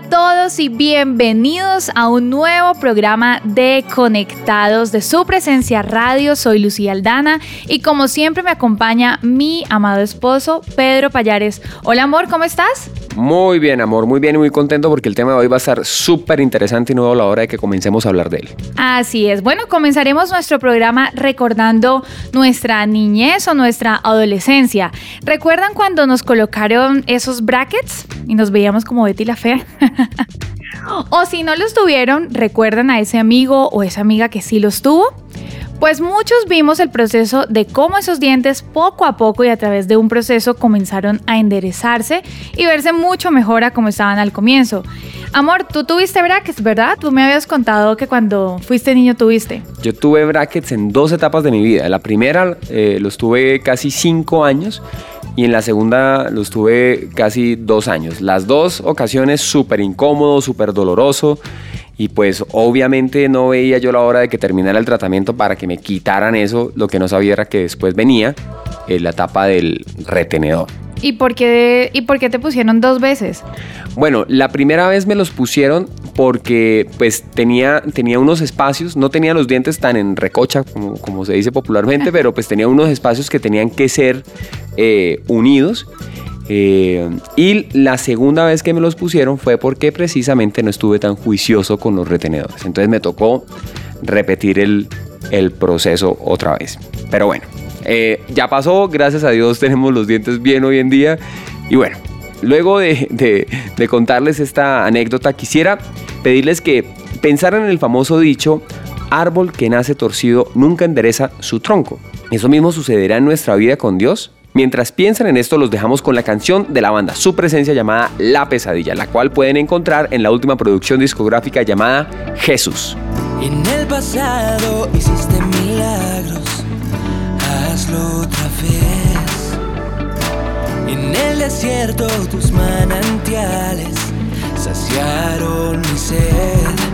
A todos y bienvenidos a un nuevo programa de Conectados de su presencia radio. Soy Lucía Aldana y como siempre me acompaña mi amado esposo Pedro Payares. Hola amor, ¿cómo estás? Muy bien, amor, muy bien y muy contento porque el tema de hoy va a estar súper interesante y no a la hora de que comencemos a hablar de él. Así es. Bueno, comenzaremos nuestro programa recordando nuestra niñez o nuestra adolescencia. ¿Recuerdan cuando nos colocaron esos brackets y nos veíamos como Betty la Fea? o si no los tuvieron, ¿recuerdan a ese amigo o esa amiga que sí los tuvo? Pues muchos vimos el proceso de cómo esos dientes poco a poco y a través de un proceso comenzaron a enderezarse y verse mucho mejor a como estaban al comienzo. Amor, tú tuviste brackets, ¿verdad? Tú me habías contado que cuando fuiste niño tuviste. Yo tuve brackets en dos etapas de mi vida. La primera eh, los tuve casi cinco años y en la segunda los tuve casi dos años. Las dos ocasiones súper incómodo, súper doloroso y pues obviamente no veía yo la hora de que terminara el tratamiento para que me quitaran eso, lo que no sabía era que después venía en la etapa del retenedor. ¿Y por, qué, ¿Y por qué te pusieron dos veces? Bueno, la primera vez me los pusieron porque pues tenía, tenía unos espacios, no tenía los dientes tan en recocha como, como se dice popularmente, pero pues tenía unos espacios que tenían que ser eh, unidos eh, y la segunda vez que me los pusieron fue porque precisamente no estuve tan juicioso con los retenedores. Entonces me tocó repetir el, proceso otra vez. Pero bueno, eh, ya pasó, gracias a Dios tenemos los dientes bien hoy en día. Y bueno, luego de, de contarles esta anécdota, quisiera pedirles que pensaran en el famoso dicho, árbol que nace torcido nunca endereza su tronco. ¿Eso mismo sucederá en nuestra vida con Dios? Mientras piensan en esto, los dejamos con la canción de la banda Su Presencia llamada La Pesadilla, la cual pueden encontrar en la última producción discográfica llamada Jesús. En el pasado hiciste milagros, hazlo otra vez. En el desierto tus manantiales saciaron mi sed.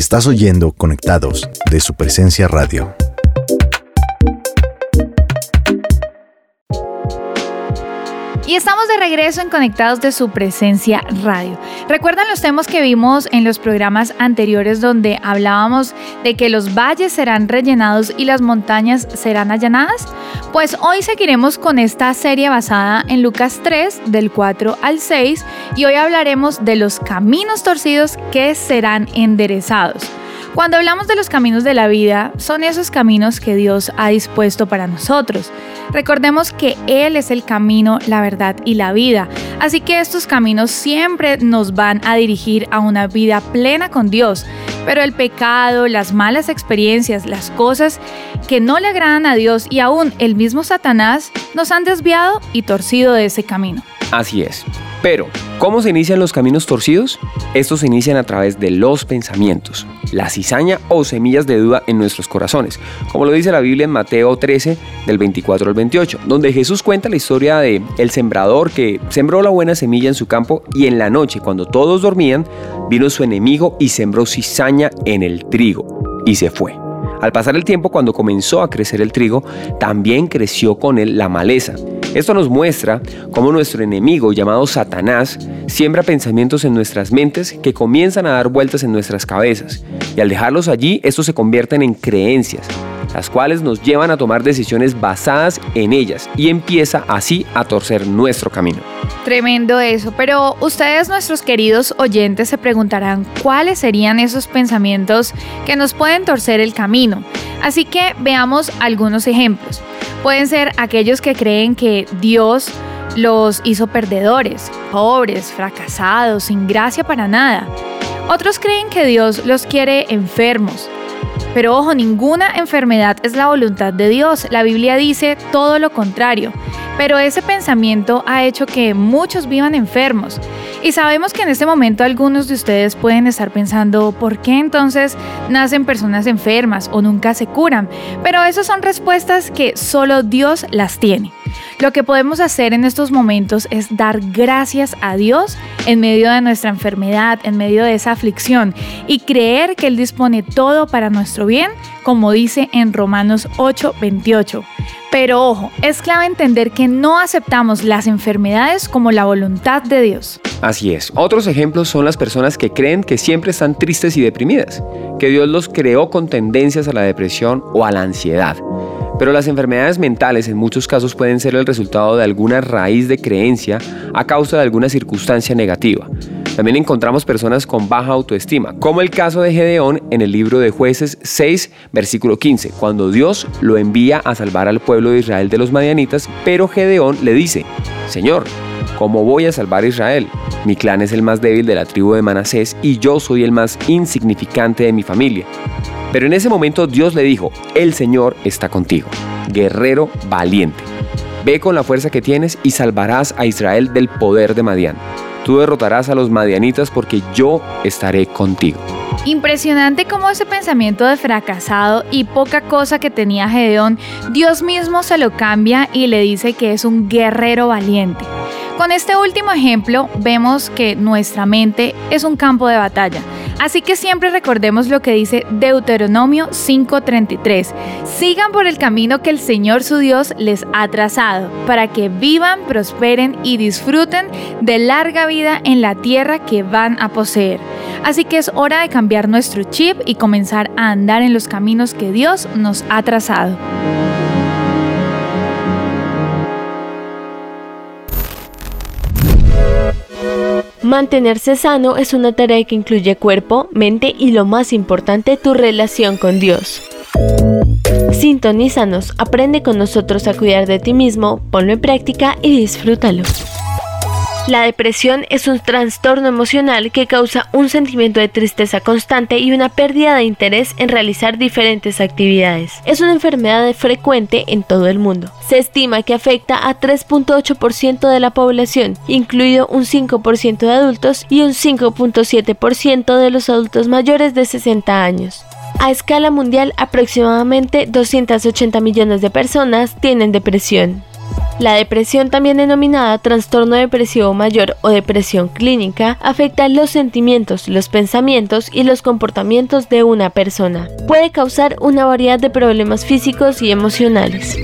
Estás oyendo Conectados de su presencia radio. Y estamos de regreso en Conectados de su presencia radio. ¿Recuerdan los temas que vimos en los programas anteriores donde hablábamos de que los valles serán rellenados y las montañas serán allanadas? Pues hoy seguiremos con esta serie basada en Lucas 3 del 4 al 6 y hoy hablaremos de los caminos torcidos que serán enderezados. Cuando hablamos de los caminos de la vida, son esos caminos que Dios ha dispuesto para nosotros. Recordemos que Él es el camino, la verdad y la vida, así que estos caminos siempre nos van a dirigir a una vida plena con Dios. Pero el pecado, las malas experiencias, las cosas que no le agradan a Dios y aún el mismo Satanás nos han desviado y torcido de ese camino. Así es. Pero, ¿cómo se inician los caminos torcidos? Estos se inician a través de los pensamientos, la cizaña o semillas de duda en nuestros corazones, como lo dice la Biblia en Mateo 13, del 24 al 28, donde Jesús cuenta la historia de el sembrador que sembró la buena semilla en su campo y en la noche, cuando todos dormían, vino su enemigo y sembró cizaña en el trigo y se fue. Al pasar el tiempo, cuando comenzó a crecer el trigo, también creció con él la maleza esto nos muestra cómo nuestro enemigo llamado Satanás siembra pensamientos en nuestras mentes que comienzan a dar vueltas en nuestras cabezas. Y al dejarlos allí estos se convierten en creencias las cuales nos llevan a tomar decisiones basadas en ellas y empieza así a torcer nuestro camino. Tremendo eso, pero ustedes nuestros queridos oyentes se preguntarán cuáles serían esos pensamientos que nos pueden torcer el camino. Así que veamos algunos ejemplos. Pueden ser aquellos que creen que Dios los hizo perdedores, pobres, fracasados, sin gracia para nada. Otros creen que Dios los quiere enfermos. Pero ojo, ninguna enfermedad es la voluntad de Dios. La Biblia dice todo lo contrario. Pero ese pensamiento ha hecho que muchos vivan enfermos. Y sabemos que en este momento algunos de ustedes pueden estar pensando, ¿por qué entonces nacen personas enfermas o nunca se curan? Pero esas son respuestas que solo Dios las tiene. Lo que podemos hacer en estos momentos es dar gracias a Dios en medio de nuestra enfermedad, en medio de esa aflicción y creer que Él dispone todo para nuestro bien, como dice en Romanos 8:28. Pero ojo, es clave entender que no aceptamos las enfermedades como la voluntad de Dios. Así es. Otros ejemplos son las personas que creen que siempre están tristes y deprimidas, que Dios los creó con tendencias a la depresión o a la ansiedad. Pero las enfermedades mentales en muchos casos pueden ser el resultado de alguna raíz de creencia a causa de alguna circunstancia negativa. También encontramos personas con baja autoestima, como el caso de Gedeón en el libro de jueces 6, versículo 15, cuando Dios lo envía a salvar al pueblo de Israel de los madianitas, pero Gedeón le dice, Señor, ¿cómo voy a salvar a Israel? Mi clan es el más débil de la tribu de Manasés y yo soy el más insignificante de mi familia. Pero en ese momento Dios le dijo, el Señor está contigo, guerrero valiente. Ve con la fuerza que tienes y salvarás a Israel del poder de Madián. Tú derrotarás a los madianitas porque yo estaré contigo. Impresionante cómo ese pensamiento de fracasado y poca cosa que tenía Gedeón, Dios mismo se lo cambia y le dice que es un guerrero valiente. Con este último ejemplo vemos que nuestra mente es un campo de batalla. Así que siempre recordemos lo que dice Deuteronomio 5:33. Sigan por el camino que el Señor su Dios les ha trazado, para que vivan, prosperen y disfruten de larga vida en la tierra que van a poseer. Así que es hora de cambiar nuestro chip y comenzar a andar en los caminos que Dios nos ha trazado. Mantenerse sano es una tarea que incluye cuerpo, mente y lo más importante, tu relación con Dios. Sintonízanos, aprende con nosotros a cuidar de ti mismo, ponlo en práctica y disfrútalo. La depresión es un trastorno emocional que causa un sentimiento de tristeza constante y una pérdida de interés en realizar diferentes actividades. Es una enfermedad frecuente en todo el mundo. Se estima que afecta a 3.8% de la población, incluido un 5% de adultos y un 5.7% de los adultos mayores de 60 años. A escala mundial, aproximadamente 280 millones de personas tienen depresión. La depresión, también denominada trastorno depresivo mayor o depresión clínica, afecta los sentimientos, los pensamientos y los comportamientos de una persona. Puede causar una variedad de problemas físicos y emocionales.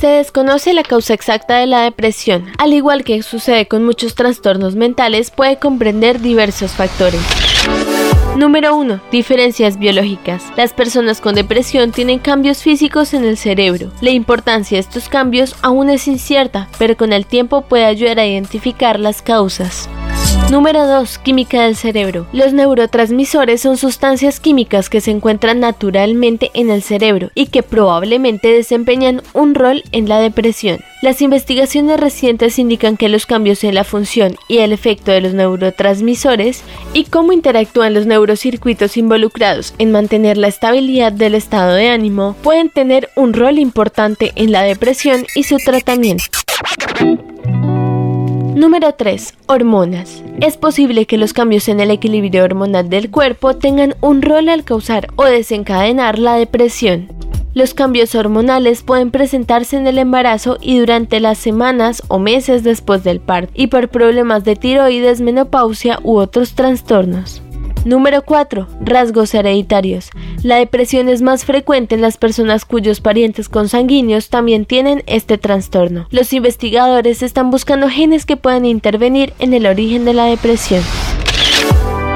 Se desconoce la causa exacta de la depresión. Al igual que sucede con muchos trastornos mentales, puede comprender diversos factores. Número 1. Diferencias biológicas. Las personas con depresión tienen cambios físicos en el cerebro. La importancia de estos cambios aún es incierta, pero con el tiempo puede ayudar a identificar las causas. Número 2. Química del cerebro. Los neurotransmisores son sustancias químicas que se encuentran naturalmente en el cerebro y que probablemente desempeñan un rol en la depresión. Las investigaciones recientes indican que los cambios en la función y el efecto de los neurotransmisores y cómo interactúan los neurocircuitos involucrados en mantener la estabilidad del estado de ánimo pueden tener un rol importante en la depresión y su tratamiento. Número 3. Hormonas. Es posible que los cambios en el equilibrio hormonal del cuerpo tengan un rol al causar o desencadenar la depresión. Los cambios hormonales pueden presentarse en el embarazo y durante las semanas o meses después del parto y por problemas de tiroides, menopausia u otros trastornos. Número 4. Rasgos hereditarios. La depresión es más frecuente en las personas cuyos parientes consanguíneos también tienen este trastorno. Los investigadores están buscando genes que puedan intervenir en el origen de la depresión.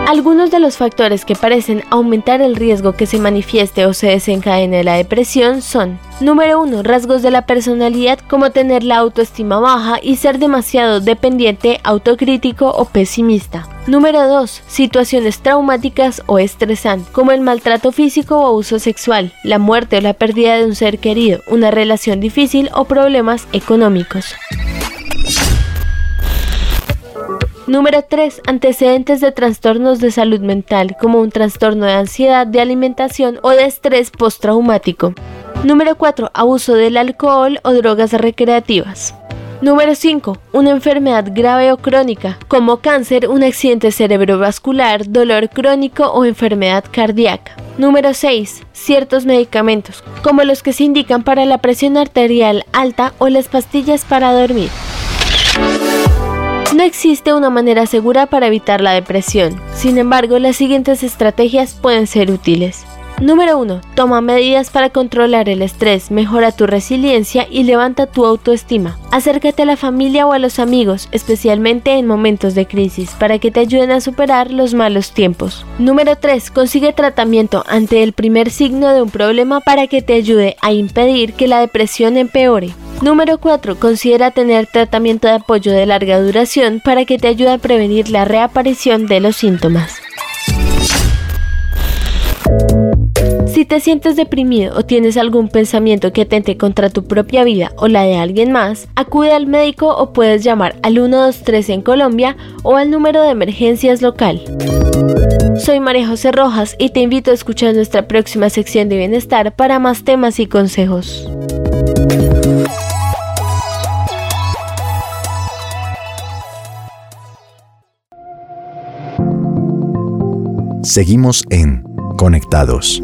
Algunos de los factores que parecen aumentar el riesgo que se manifieste o se desencadene la depresión son Número 1. Rasgos de la personalidad como tener la autoestima baja y ser demasiado dependiente, autocrítico o pesimista. Número 2. Situaciones traumáticas o estresantes, como el maltrato físico o abuso sexual, la muerte o la pérdida de un ser querido, una relación difícil o problemas económicos. Número 3. Antecedentes de trastornos de salud mental, como un trastorno de ansiedad, de alimentación o de estrés postraumático. Número 4. Abuso del alcohol o drogas recreativas. Número 5. Una enfermedad grave o crónica, como cáncer, un accidente cerebrovascular, dolor crónico o enfermedad cardíaca. Número 6. Ciertos medicamentos, como los que se indican para la presión arterial alta o las pastillas para dormir. No existe una manera segura para evitar la depresión, sin embargo las siguientes estrategias pueden ser útiles. Número 1. Toma medidas para controlar el estrés, mejora tu resiliencia y levanta tu autoestima. Acércate a la familia o a los amigos, especialmente en momentos de crisis, para que te ayuden a superar los malos tiempos. Número 3. Consigue tratamiento ante el primer signo de un problema para que te ayude a impedir que la depresión empeore. Número 4. Considera tener tratamiento de apoyo de larga duración para que te ayude a prevenir la reaparición de los síntomas. Si te sientes deprimido o tienes algún pensamiento que atente contra tu propia vida o la de alguien más, acude al médico o puedes llamar al 123 en Colombia o al número de emergencias local. Soy María José Rojas y te invito a escuchar nuestra próxima sección de bienestar para más temas y consejos. Seguimos en Conectados.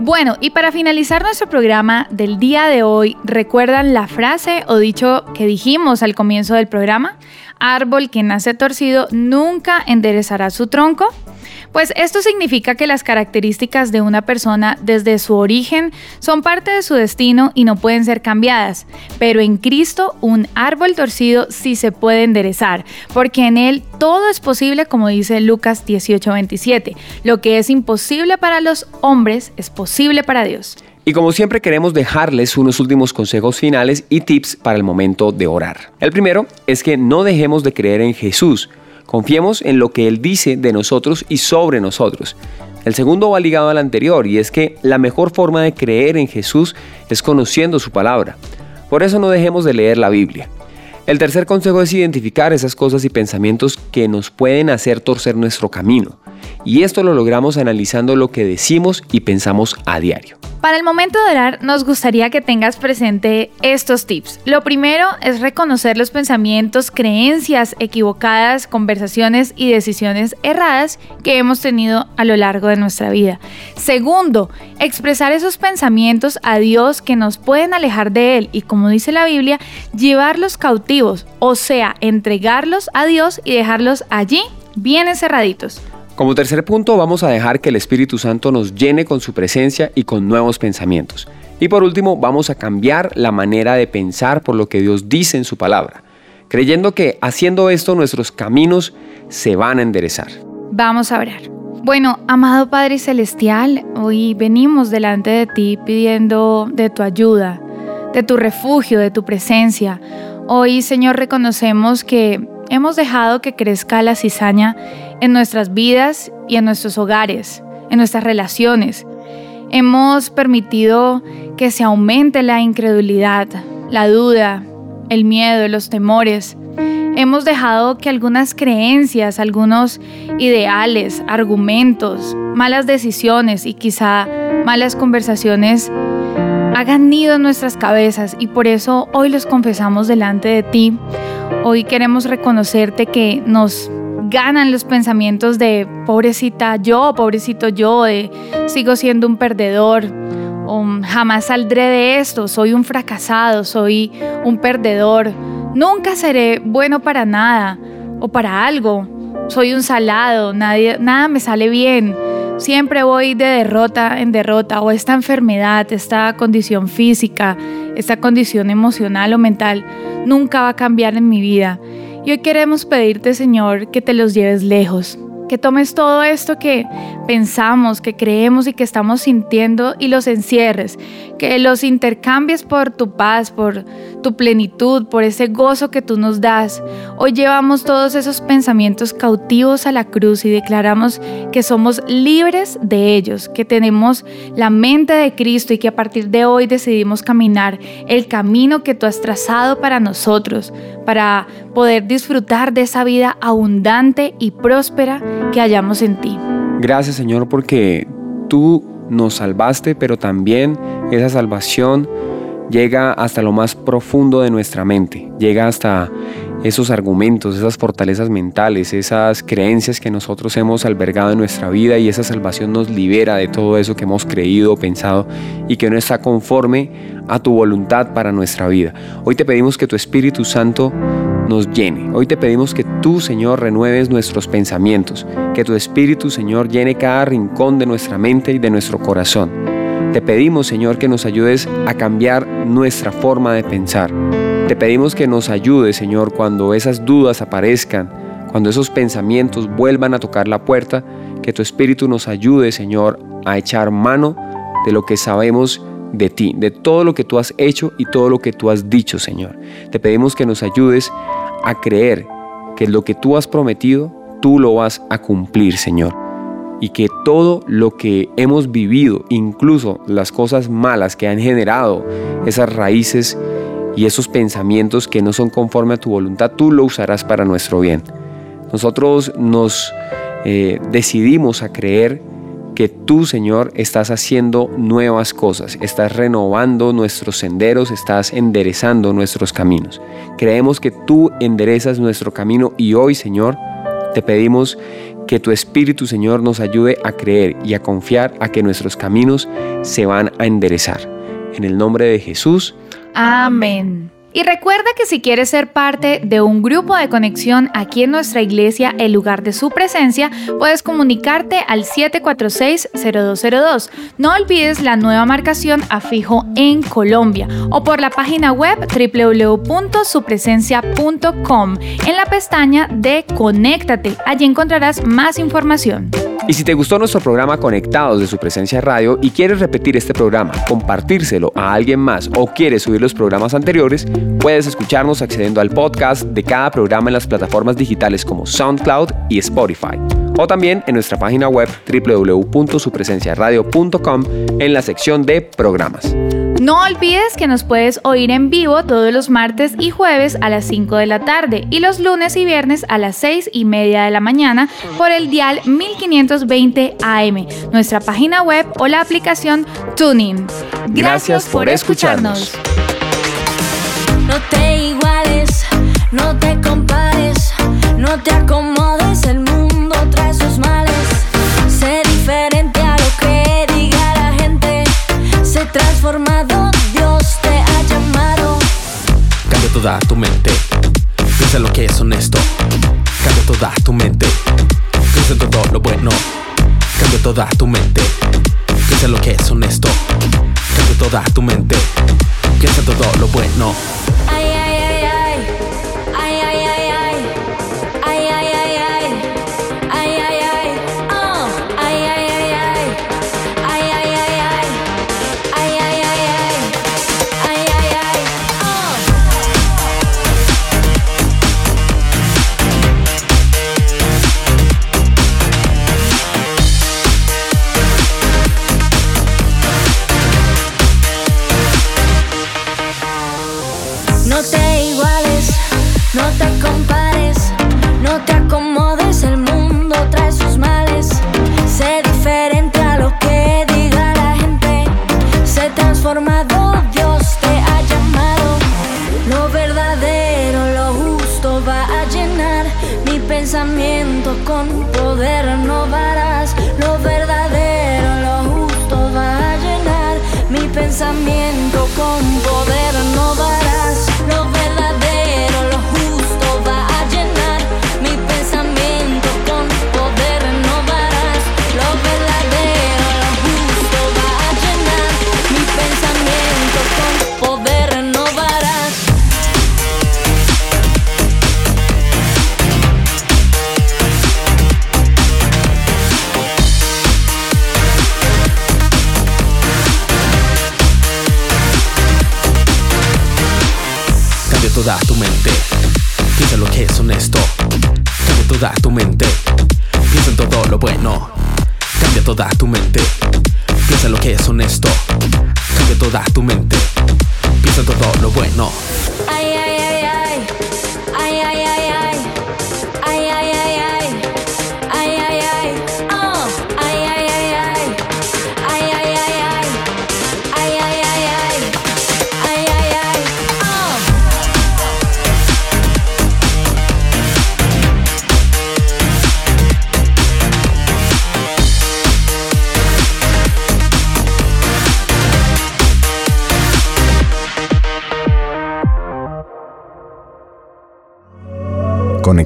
Bueno, y para finalizar nuestro programa del día de hoy, ¿recuerdan la frase o dicho que dijimos al comienzo del programa? Árbol que nace torcido nunca enderezará su tronco. Pues esto significa que las características de una persona desde su origen son parte de su destino y no pueden ser cambiadas. Pero en Cristo un árbol torcido sí se puede enderezar, porque en Él todo es posible, como dice Lucas 18:27. Lo que es imposible para los hombres es posible para Dios. Y como siempre queremos dejarles unos últimos consejos finales y tips para el momento de orar. El primero es que no dejemos de creer en Jesús Confiemos en lo que Él dice de nosotros y sobre nosotros. El segundo va ligado al anterior y es que la mejor forma de creer en Jesús es conociendo su palabra. Por eso no dejemos de leer la Biblia. El tercer consejo es identificar esas cosas y pensamientos que nos pueden hacer torcer nuestro camino. Y esto lo logramos analizando lo que decimos y pensamos a diario. Para el momento de orar, nos gustaría que tengas presente estos tips. Lo primero es reconocer los pensamientos, creencias equivocadas, conversaciones y decisiones erradas que hemos tenido a lo largo de nuestra vida. Segundo, expresar esos pensamientos a Dios que nos pueden alejar de Él y, como dice la Biblia, llevarlos cautivos, o sea, entregarlos a Dios y dejarlos allí bien encerraditos. Como tercer punto, vamos a dejar que el Espíritu Santo nos llene con su presencia y con nuevos pensamientos. Y por último, vamos a cambiar la manera de pensar por lo que Dios dice en su palabra, creyendo que haciendo esto nuestros caminos se van a enderezar. Vamos a orar. Bueno, amado Padre Celestial, hoy venimos delante de ti pidiendo de tu ayuda, de tu refugio, de tu presencia. Hoy, Señor, reconocemos que hemos dejado que crezca la cizaña en nuestras vidas y en nuestros hogares, en nuestras relaciones. Hemos permitido que se aumente la incredulidad, la duda, el miedo, los temores. Hemos dejado que algunas creencias, algunos ideales, argumentos, malas decisiones y quizá malas conversaciones hagan nido en nuestras cabezas y por eso hoy los confesamos delante de ti. Hoy queremos reconocerte que nos ganan los pensamientos de pobrecita yo, pobrecito yo, de sigo siendo un perdedor, o jamás saldré de esto, soy un fracasado, soy un perdedor, nunca seré bueno para nada o para algo, soy un salado, nada me sale bien, siempre voy de derrota en derrota o esta enfermedad, esta condición física, esta condición emocional o mental nunca va a cambiar en mi vida. Y hoy queremos pedirte, Señor, que te los lleves lejos, que tomes todo esto que pensamos, que creemos y que estamos sintiendo y los encierres, que los intercambies por tu paz, por tu plenitud, por ese gozo que tú nos das. Hoy llevamos todos esos pensamientos cautivos a la cruz y declaramos que somos libres de ellos, que tenemos la mente de Cristo y que a partir de hoy decidimos caminar el camino que tú has trazado para nosotros, para poder disfrutar de esa vida abundante y próspera que hallamos en ti. Gracias Señor porque tú nos salvaste, pero también esa salvación llega hasta lo más profundo de nuestra mente, llega hasta esos argumentos, esas fortalezas mentales, esas creencias que nosotros hemos albergado en nuestra vida y esa salvación nos libera de todo eso que hemos creído, pensado y que no está conforme a tu voluntad para nuestra vida. Hoy te pedimos que tu Espíritu Santo nos llene. Hoy te pedimos que tú, Señor, renueves nuestros pensamientos, que tu Espíritu, Señor, llene cada rincón de nuestra mente y de nuestro corazón. Te pedimos, Señor, que nos ayudes a cambiar nuestra forma de pensar. Te pedimos que nos ayudes, Señor, cuando esas dudas aparezcan, cuando esos pensamientos vuelvan a tocar la puerta, que tu Espíritu nos ayude, Señor, a echar mano de lo que sabemos de ti, de todo lo que tú has hecho y todo lo que tú has dicho, Señor. Te pedimos que nos ayudes a creer que lo que tú has prometido, tú lo vas a cumplir, Señor. Y que todo lo que hemos vivido, incluso las cosas malas que han generado esas raíces y esos pensamientos que no son conforme a tu voluntad, tú lo usarás para nuestro bien. Nosotros nos eh, decidimos a creer que tú, Señor, estás haciendo nuevas cosas, estás renovando nuestros senderos, estás enderezando nuestros caminos. Creemos que tú enderezas nuestro camino y hoy, Señor, te pedimos que tu Espíritu, Señor, nos ayude a creer y a confiar a que nuestros caminos se van a enderezar. En el nombre de Jesús. Amén. Y recuerda que si quieres ser parte de un grupo de conexión aquí en nuestra iglesia, el lugar de su presencia, puedes comunicarte al 746-0202. No olvides la nueva marcación a fijo en Colombia o por la página web www.supresencia.com en la pestaña de Conéctate. Allí encontrarás más información. Y si te gustó nuestro programa Conectados de su presencia radio y quieres repetir este programa, compartírselo a alguien más o quieres subir los programas anteriores, puedes escucharnos accediendo al podcast de cada programa en las plataformas digitales como SoundCloud y Spotify. O también en nuestra página web www.supresenciaradio.com en la sección de programas. No olvides que nos puedes oír en vivo todos los martes y jueves a las 5 de la tarde y los lunes y viernes a las 6 y media de la mañana por el dial 1520 AM, nuestra página web o la aplicación Tuning. Gracias, por, escucharnos. No te iguales, no te compares, no te acomodes, el mundo trae sus males. Sé diferente a lo que diga la gente, sé transformado, Dios te ha llamado. Cambia toda tu mente. Piensa lo que es honesto. Cambia toda tu mente. Piensa en todo lo bueno. Cambia toda tu mente. Piensa lo que es honesto. Cambia toda tu mente. Piensa en todo lo bueno. Te iguales, no te compares, no te acomodes, el mundo trae sus males. Sé diferente a lo que diga la gente, sé transformado, Dios te ha llamado. Lo verdadero, lo justo va a llenar mi pensamiento con poder renovarás. Lo verdadero, lo justo va a llenar mi pensamiento con poder renovarás. Cambia toda tu.